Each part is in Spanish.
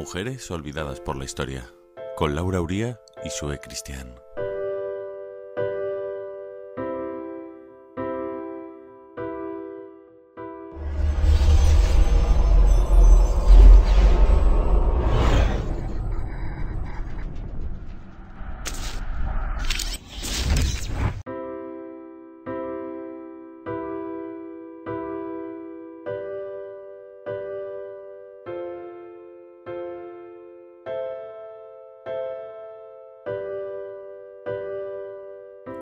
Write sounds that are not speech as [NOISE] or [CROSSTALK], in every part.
Mujeres olvidadas por la historia, con Laura Uría y Sue Cristian.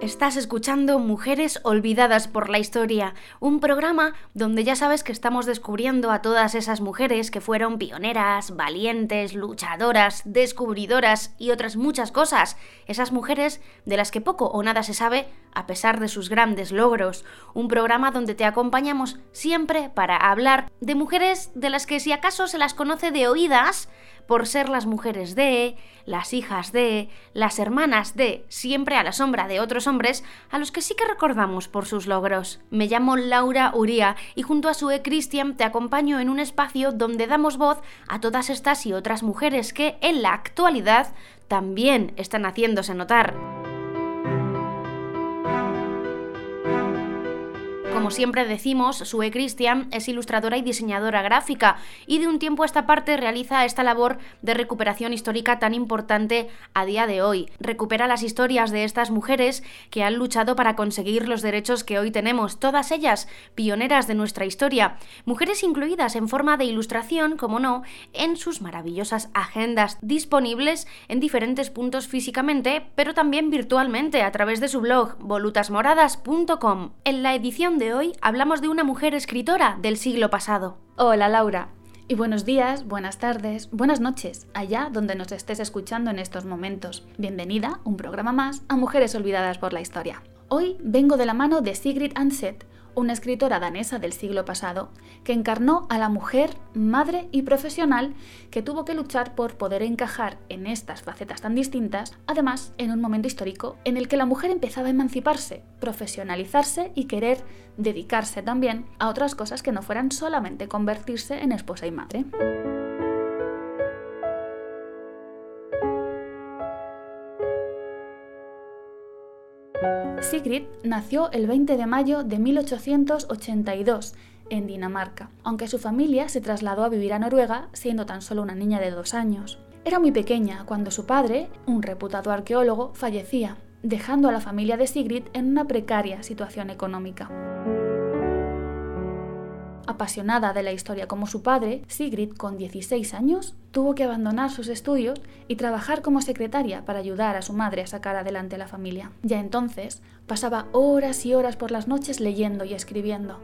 Estás escuchando Mujeres Olvidadas por la Historia, un programa donde ya sabes que estamos descubriendo a todas esas mujeres que fueron pioneras, valientes, luchadoras, descubridoras y otras muchas cosas. Esas mujeres de las que poco o nada se sabe a pesar de sus grandes logros. Un programa donde te acompañamos siempre para hablar de mujeres de las que si acaso se las conoce de oídas, por ser las mujeres de, las hijas de, las hermanas de, siempre a la sombra de otros hombres, a los que sí que recordamos por sus logros. Me llamo Laura Uría y junto a Sue Christian te acompaño en un espacio donde damos voz a todas estas y otras mujeres que en la actualidad también están haciéndose notar. Como siempre decimos, Sue Christian es ilustradora y diseñadora gráfica y de un tiempo a esta parte realiza esta labor de recuperación histórica tan importante a día de hoy. Recupera las historias de estas mujeres que han luchado para conseguir los derechos que hoy tenemos, todas ellas pioneras de nuestra historia, mujeres incluidas en forma de ilustración, como no, en sus maravillosas agendas disponibles en diferentes puntos físicamente, pero también virtualmente a través de su blog volutasmoradas.com. En la edición de hoy hablamos de una mujer escritora del siglo pasado. Hola Laura. Y buenos días, buenas tardes, buenas noches, allá donde nos estés escuchando en estos momentos. Bienvenida, un programa más, a Mujeres Olvidadas por la Historia. Hoy vengo de la mano de Sigrid Anset, una escritora danesa del siglo pasado, que encarnó a la mujer, madre y profesional que tuvo que luchar por poder encajar en estas facetas tan distintas, además en un momento histórico en el que la mujer empezaba a emanciparse, profesionalizarse y querer dedicarse también a otras cosas que no fueran solamente convertirse en esposa y madre. Sigrid nació el 20 de mayo de 1882 en Dinamarca, aunque su familia se trasladó a vivir a Noruega siendo tan solo una niña de dos años. Era muy pequeña cuando su padre, un reputado arqueólogo, fallecía, dejando a la familia de Sigrid en una precaria situación económica. Apasionada de la historia como su padre, Sigrid, con 16 años, tuvo que abandonar sus estudios y trabajar como secretaria para ayudar a su madre a sacar adelante a la familia. Ya entonces, pasaba horas y horas por las noches leyendo y escribiendo.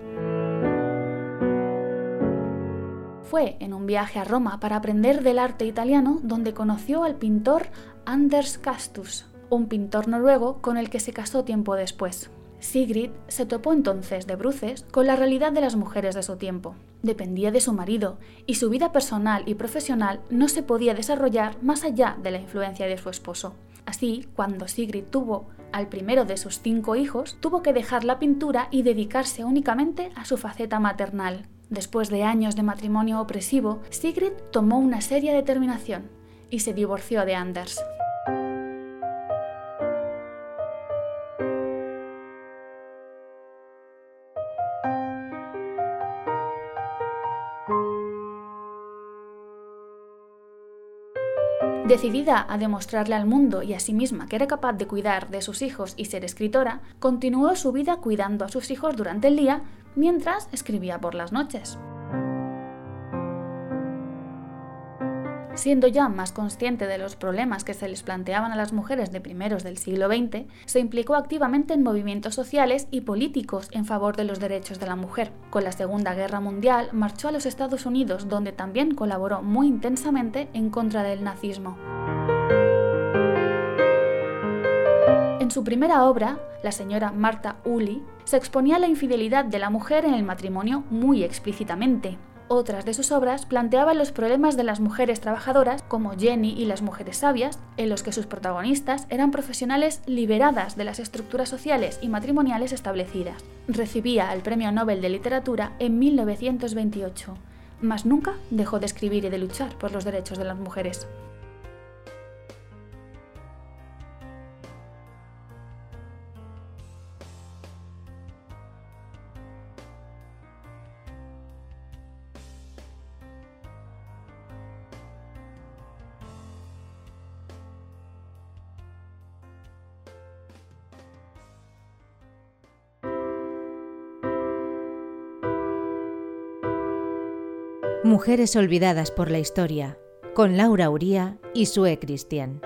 Fue en un viaje a Roma para aprender del arte italiano donde conoció al pintor Anders Castus, un pintor noruego con el que se casó tiempo después. Sigrid se topó entonces de bruces con la realidad de las mujeres de su tiempo. Dependía de su marido y su vida personal y profesional no se podía desarrollar más allá de la influencia de su esposo. Así, cuando Sigrid tuvo al primero de sus cinco hijos, tuvo que dejar la pintura y dedicarse únicamente a su faceta maternal. Después de años de matrimonio opresivo, Sigrid tomó una seria determinación y se divorció de Anders. Decidida a demostrarle al mundo y a sí misma que era capaz de cuidar de sus hijos y ser escritora, continuó su vida cuidando a sus hijos durante el día mientras escribía por las noches. Siendo ya más consciente de los problemas que se les planteaban a las mujeres de primeros del siglo XX, se implicó activamente en movimientos sociales y políticos en favor de los derechos de la mujer. Con la Segunda Guerra Mundial marchó a los Estados Unidos, donde también colaboró muy intensamente en contra del nazismo. En su primera obra, la señora Martha Uli se exponía la infidelidad de la mujer en el matrimonio muy explícitamente. Otras de sus obras planteaban los problemas de las mujeres trabajadoras, como Jenny y las mujeres sabias, en los que sus protagonistas eran profesionales liberadas de las estructuras sociales y matrimoniales establecidas. Recibía el Premio Nobel de Literatura en 1928. mas nunca dejó de escribir y de luchar por los derechos de las mujeres. Mujeres olvidadas por la historia, con Laura Uría y Sue Cristian.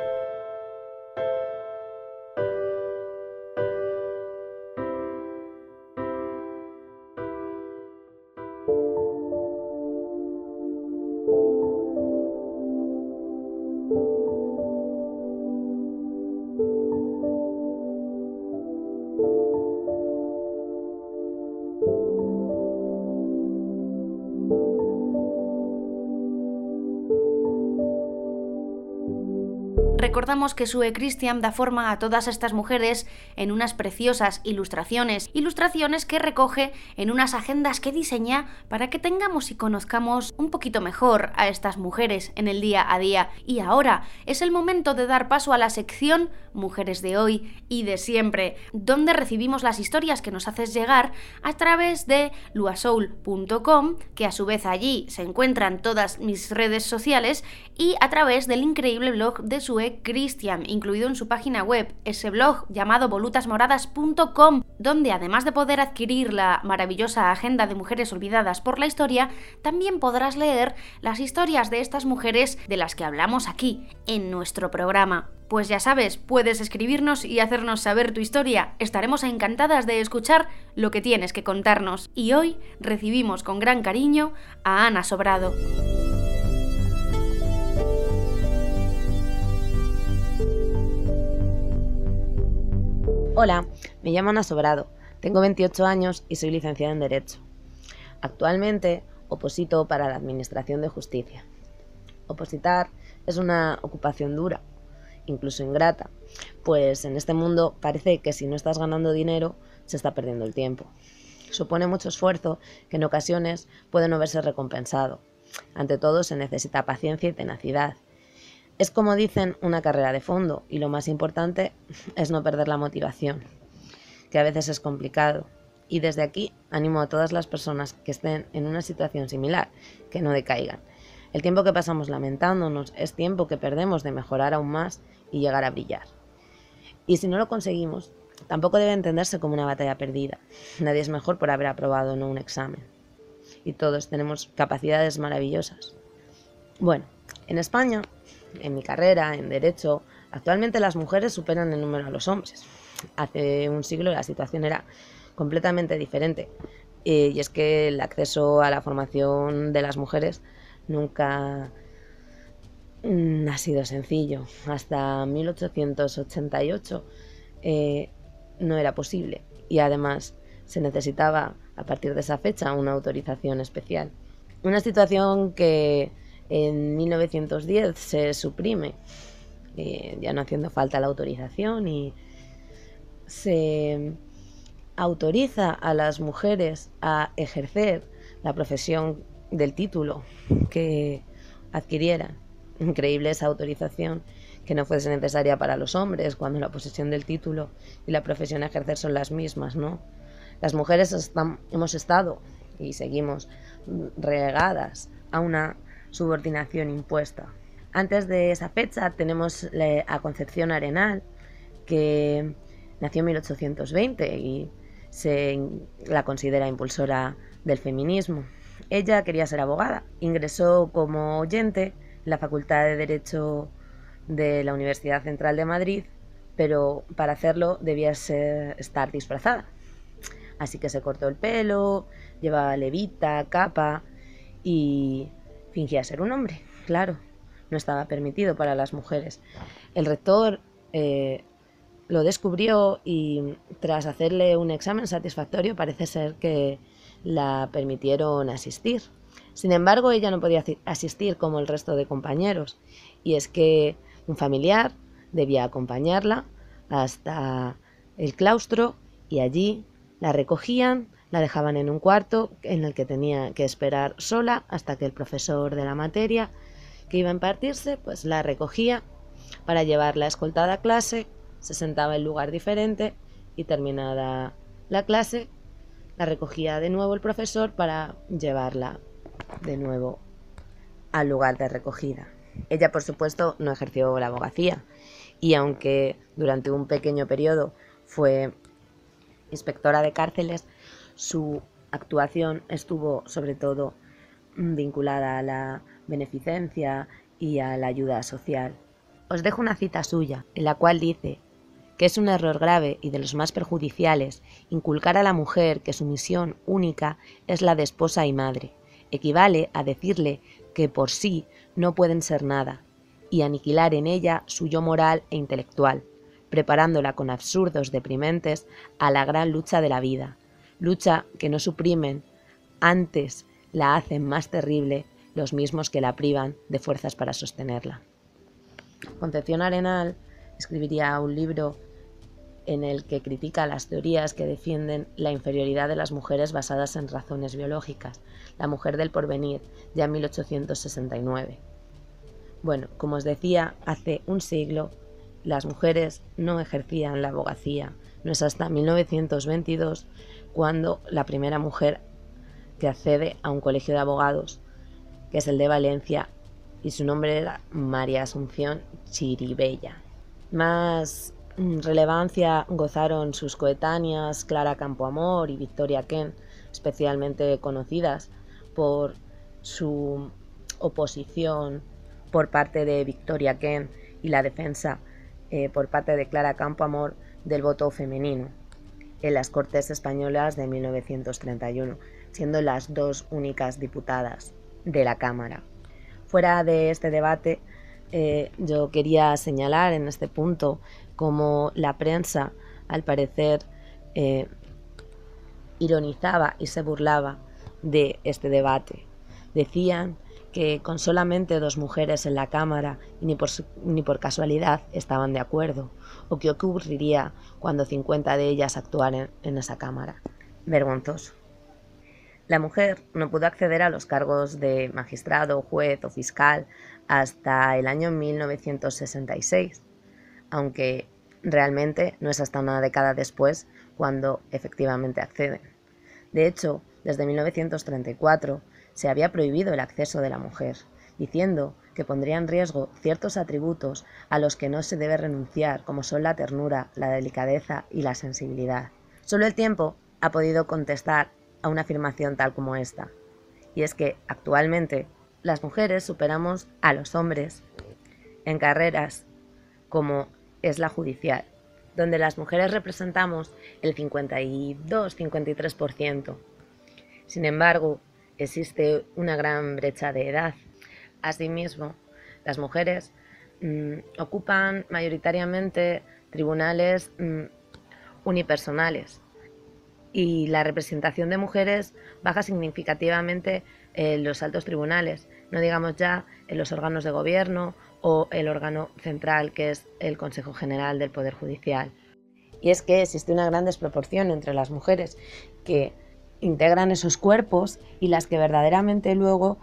Que Sue Christian da forma a todas estas mujeres en unas preciosas ilustraciones, ilustraciones que recoge en unas agendas que diseña para que tengamos y conozcamos un poquito mejor a estas mujeres en el día a día. Y ahora es el momento de dar paso a la sección Mujeres de hoy y de siempre, donde recibimos las historias que nos haces llegar a través de luasoul.com, que a su vez allí se encuentran todas mis redes sociales, y a través del increíble blog de Sue Christian, incluido en su página web, ese blog llamado volutasmoradas.com, donde además de poder adquirir la maravillosa agenda de mujeres olvidadas por la historia, también podrás leer las historias de estas mujeres de las que hablamos aquí, en nuestro programa. Pues ya sabes, puedes escribirnos y hacernos saber tu historia. Estaremos encantadas de escuchar lo que tienes que contarnos. Y hoy recibimos con gran cariño a Ana Sobrado. Hola, me llamo Ana Sobrado, tengo 28 años y soy licenciada en Derecho. Actualmente oposito para la Administración de Justicia. Opositar es una ocupación dura, incluso ingrata, pues en este mundo parece que si no estás ganando dinero se está perdiendo el tiempo. Supone mucho esfuerzo que en ocasiones puede no verse recompensado. Ante todo se necesita paciencia y tenacidad es como dicen una carrera de fondo y lo más importante [LAUGHS] es no perder la motivación, que a veces es complicado. Y desde aquí animo a todas las personas que estén en una situación similar que no decaigan. El tiempo que pasamos lamentándonos es tiempo que perdemos de mejorar aún más y llegar a brillar. Y si no lo conseguimos, tampoco debe entenderse como una batalla perdida. Nadie es mejor por haber aprobado no un examen. Y todos tenemos capacidades maravillosas. Bueno, en España en mi carrera, en derecho, actualmente las mujeres superan en número a los hombres. Hace un siglo la situación era completamente diferente. Eh, y es que el acceso a la formación de las mujeres nunca mm, ha sido sencillo. Hasta 1888 eh, no era posible y además se necesitaba a partir de esa fecha una autorización especial. Una situación que en 1910 se suprime, eh, ya no haciendo falta la autorización, y se autoriza a las mujeres a ejercer la profesión del título que adquirieran. Increíble esa autorización que no fuese necesaria para los hombres cuando la posesión del título y la profesión a ejercer son las mismas, ¿no? Las mujeres hemos estado y seguimos regadas a una subordinación impuesta. Antes de esa fecha tenemos a Concepción Arenal, que nació en 1820 y se la considera impulsora del feminismo. Ella quería ser abogada, ingresó como oyente en la Facultad de Derecho de la Universidad Central de Madrid, pero para hacerlo debía estar disfrazada. Así que se cortó el pelo, llevaba levita, capa y Fingía ser un hombre, claro, no estaba permitido para las mujeres. El rector eh, lo descubrió y tras hacerle un examen satisfactorio parece ser que la permitieron asistir. Sin embargo, ella no podía asistir como el resto de compañeros y es que un familiar debía acompañarla hasta el claustro y allí la recogían, La dejaban en un cuarto en el que tenía que esperar sola hasta que el profesor de la materia que iba a impartirse pues la recogía para llevarla escoltada a clase, se sentaba en lugar diferente y terminada la clase la recogía de nuevo el profesor para llevarla de nuevo al lugar de recogida. Ella, por supuesto, no ejerció la abogacía y aunque durante un pequeño periodo fue inspectora de cárceles, su actuación estuvo sobre todo vinculada a la beneficencia y a la ayuda social. Os dejo una cita suya, en la cual dice que es un error grave y de los más perjudiciales inculcar a la mujer que su misión única es la de esposa y madre. Equivale a decirle que por sí no pueden ser nada, y aniquilar en ella su yo moral e intelectual, preparándola con absurdos deprimentes a la gran lucha de la vida, lucha que no suprimen, antes la hacen más terrible los mismos que la privan de fuerzas para sostenerla. Concepción Arenal escribiría un libro en el que critica las teorías que defienden la inferioridad de las mujeres basadas en razones biológicas, La mujer del porvenir, ya en 1869. Bueno, como os decía, hace un siglo las mujeres no ejercían la abogacía. No es hasta 1922 cuando la primera mujer que accede a un colegio de abogados, que es el de Valencia, y su nombre era María Asunción Chiribella. Más mm, relevancia gozaron sus coetáneas Clara Campoamor y Victoria Ken, especialmente conocidas por su oposición por parte de Victoria Ken y la defensa eh, por parte de Clara Campoamor del voto femenino en las Cortes Españolas de 1931, siendo las dos únicas diputadas de la Cámara. Fuera de este debate, eh, yo quería señalar en este punto cómo la prensa, al parecer, eh, ironizaba y se burlaba de este debate. Decían que con solamente dos mujeres en la Cámara ni por, ni por casualidad estaban de acuerdo, o qué ocurriría cuando 50 de ellas actuaran en esa Cámara. Vergonzoso. La mujer no pudo acceder a los cargos de magistrado, juez o fiscal hasta el año 1966, aunque realmente no es hasta una década después cuando efectivamente acceden. De hecho, desde 1934 se había prohibido el acceso de la mujer, diciendo que pondría en riesgo ciertos atributos a los que no se debe renunciar, como son la ternura, la delicadeza y la sensibilidad. Solo el tiempo ha podido contestar a una afirmación tal como esta, y es que actualmente las mujeres superamos a los hombres en carreras como es la judicial, donde las mujeres representamos el 52-53%. Sin embargo, existe una gran brecha de edad. Asimismo, las mujeres mm, ocupan mayoritariamente tribunales mm, unipersonales y la representación de mujeres baja significativamente en los altos tribunales, no digamos ya en los órganos de gobierno o el órgano central que es el Consejo General del Poder Judicial. Y es que existe una gran desproporción entre las mujeres que integran esos cuerpos y las que verdaderamente luego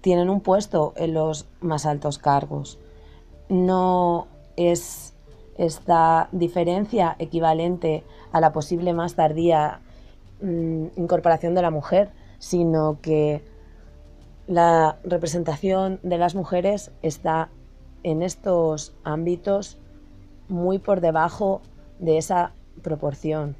tienen un puesto en los más altos cargos. No es esta diferencia equivalente a la posible más tardía mm, incorporación de la mujer, sino que la representación de las mujeres está en estos ámbitos muy por debajo de esa proporción.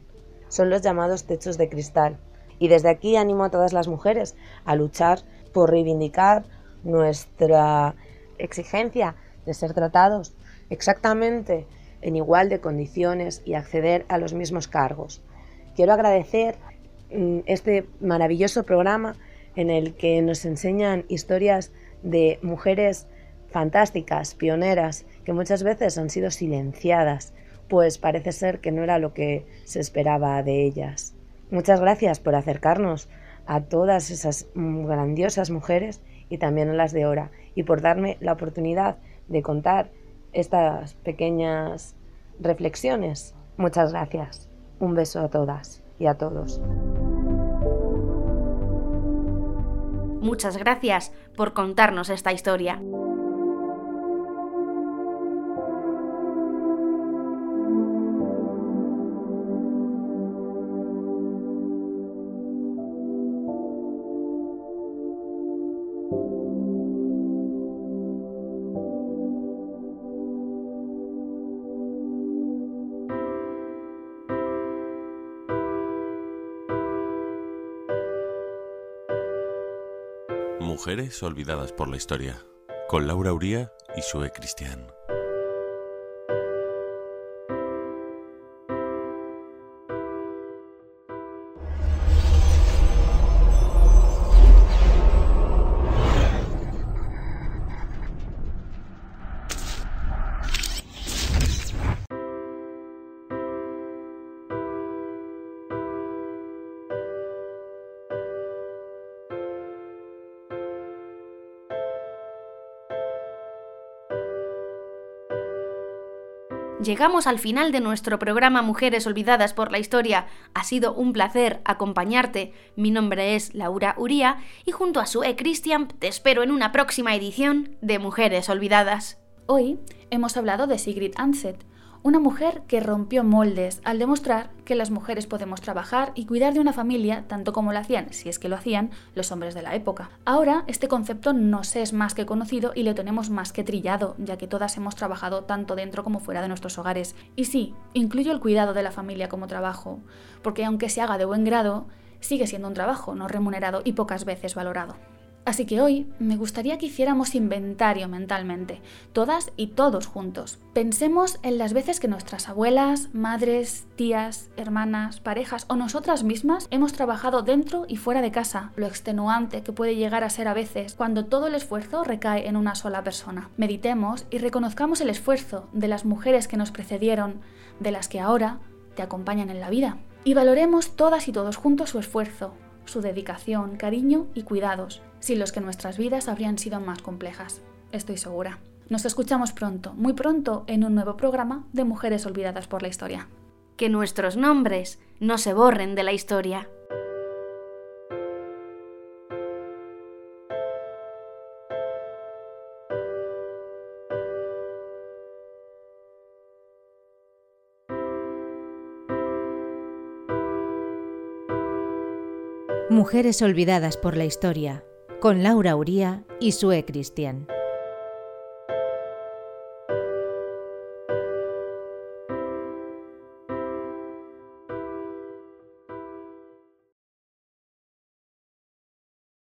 Son los llamados techos de cristal. Y desde aquí animo a todas las mujeres a luchar por reivindicar nuestra exigencia de ser tratados exactamente en igual de condiciones y acceder a los mismos cargos. Quiero agradecer mm, este maravilloso programa en el que nos enseñan historias de mujeres fantásticas, pioneras, que muchas veces han sido silenciadas, pues parece ser que no era lo que se esperaba de ellas. Muchas gracias por acercarnos a todas esas grandiosas mujeres y también a las de ahora y por darme la oportunidad de contar estas pequeñas reflexiones. Muchas gracias. Un beso a todas y a todos. Muchas gracias por contarnos esta historia. Mujeres olvidadas por la historia, con Laura Uría y Sue Cristian. Llegamos al final de nuestro programa Mujeres Olvidadas por la Historia. Ha sido un placer acompañarte. Mi nombre es Laura Uría y junto a Sue Christian te espero en una próxima edición de Mujeres Olvidadas. Hoy hemos hablado de Sigrid Anset, una mujer que rompió moldes al demostrar que las mujeres podemos trabajar y cuidar de una familia tanto como lo hacían, si es que lo hacían, los hombres de la época. Ahora este concepto nos es más que conocido y lo tenemos más que trillado, ya que todas hemos trabajado tanto dentro como fuera de nuestros hogares. Y sí, incluyo el cuidado de la familia como trabajo, porque aunque se haga de buen grado, sigue siendo un trabajo no remunerado y pocas veces valorado. Así que hoy me gustaría que hiciéramos inventario mentalmente, todas y todos juntos. Pensemos en las veces que nuestras abuelas, madres, tías, hermanas, parejas o nosotras mismas hemos trabajado dentro y fuera de casa, lo extenuante que puede llegar a ser a veces cuando todo el esfuerzo recae en una sola persona. Meditemos y reconozcamos el esfuerzo de las mujeres que nos precedieron, de las que ahora te acompañan en la vida. Y valoremos todas y todos juntos su esfuerzo, su dedicación, cariño y cuidados, sin los que nuestras vidas habrían sido más complejas. Estoy segura. Nos escuchamos pronto, muy pronto, en un nuevo programa de Mujeres Olvidadas por la Historia. Que nuestros nombres no se borren de la historia. Mujeres olvidadas por la historia, con Laura Uría y Sue Cristian.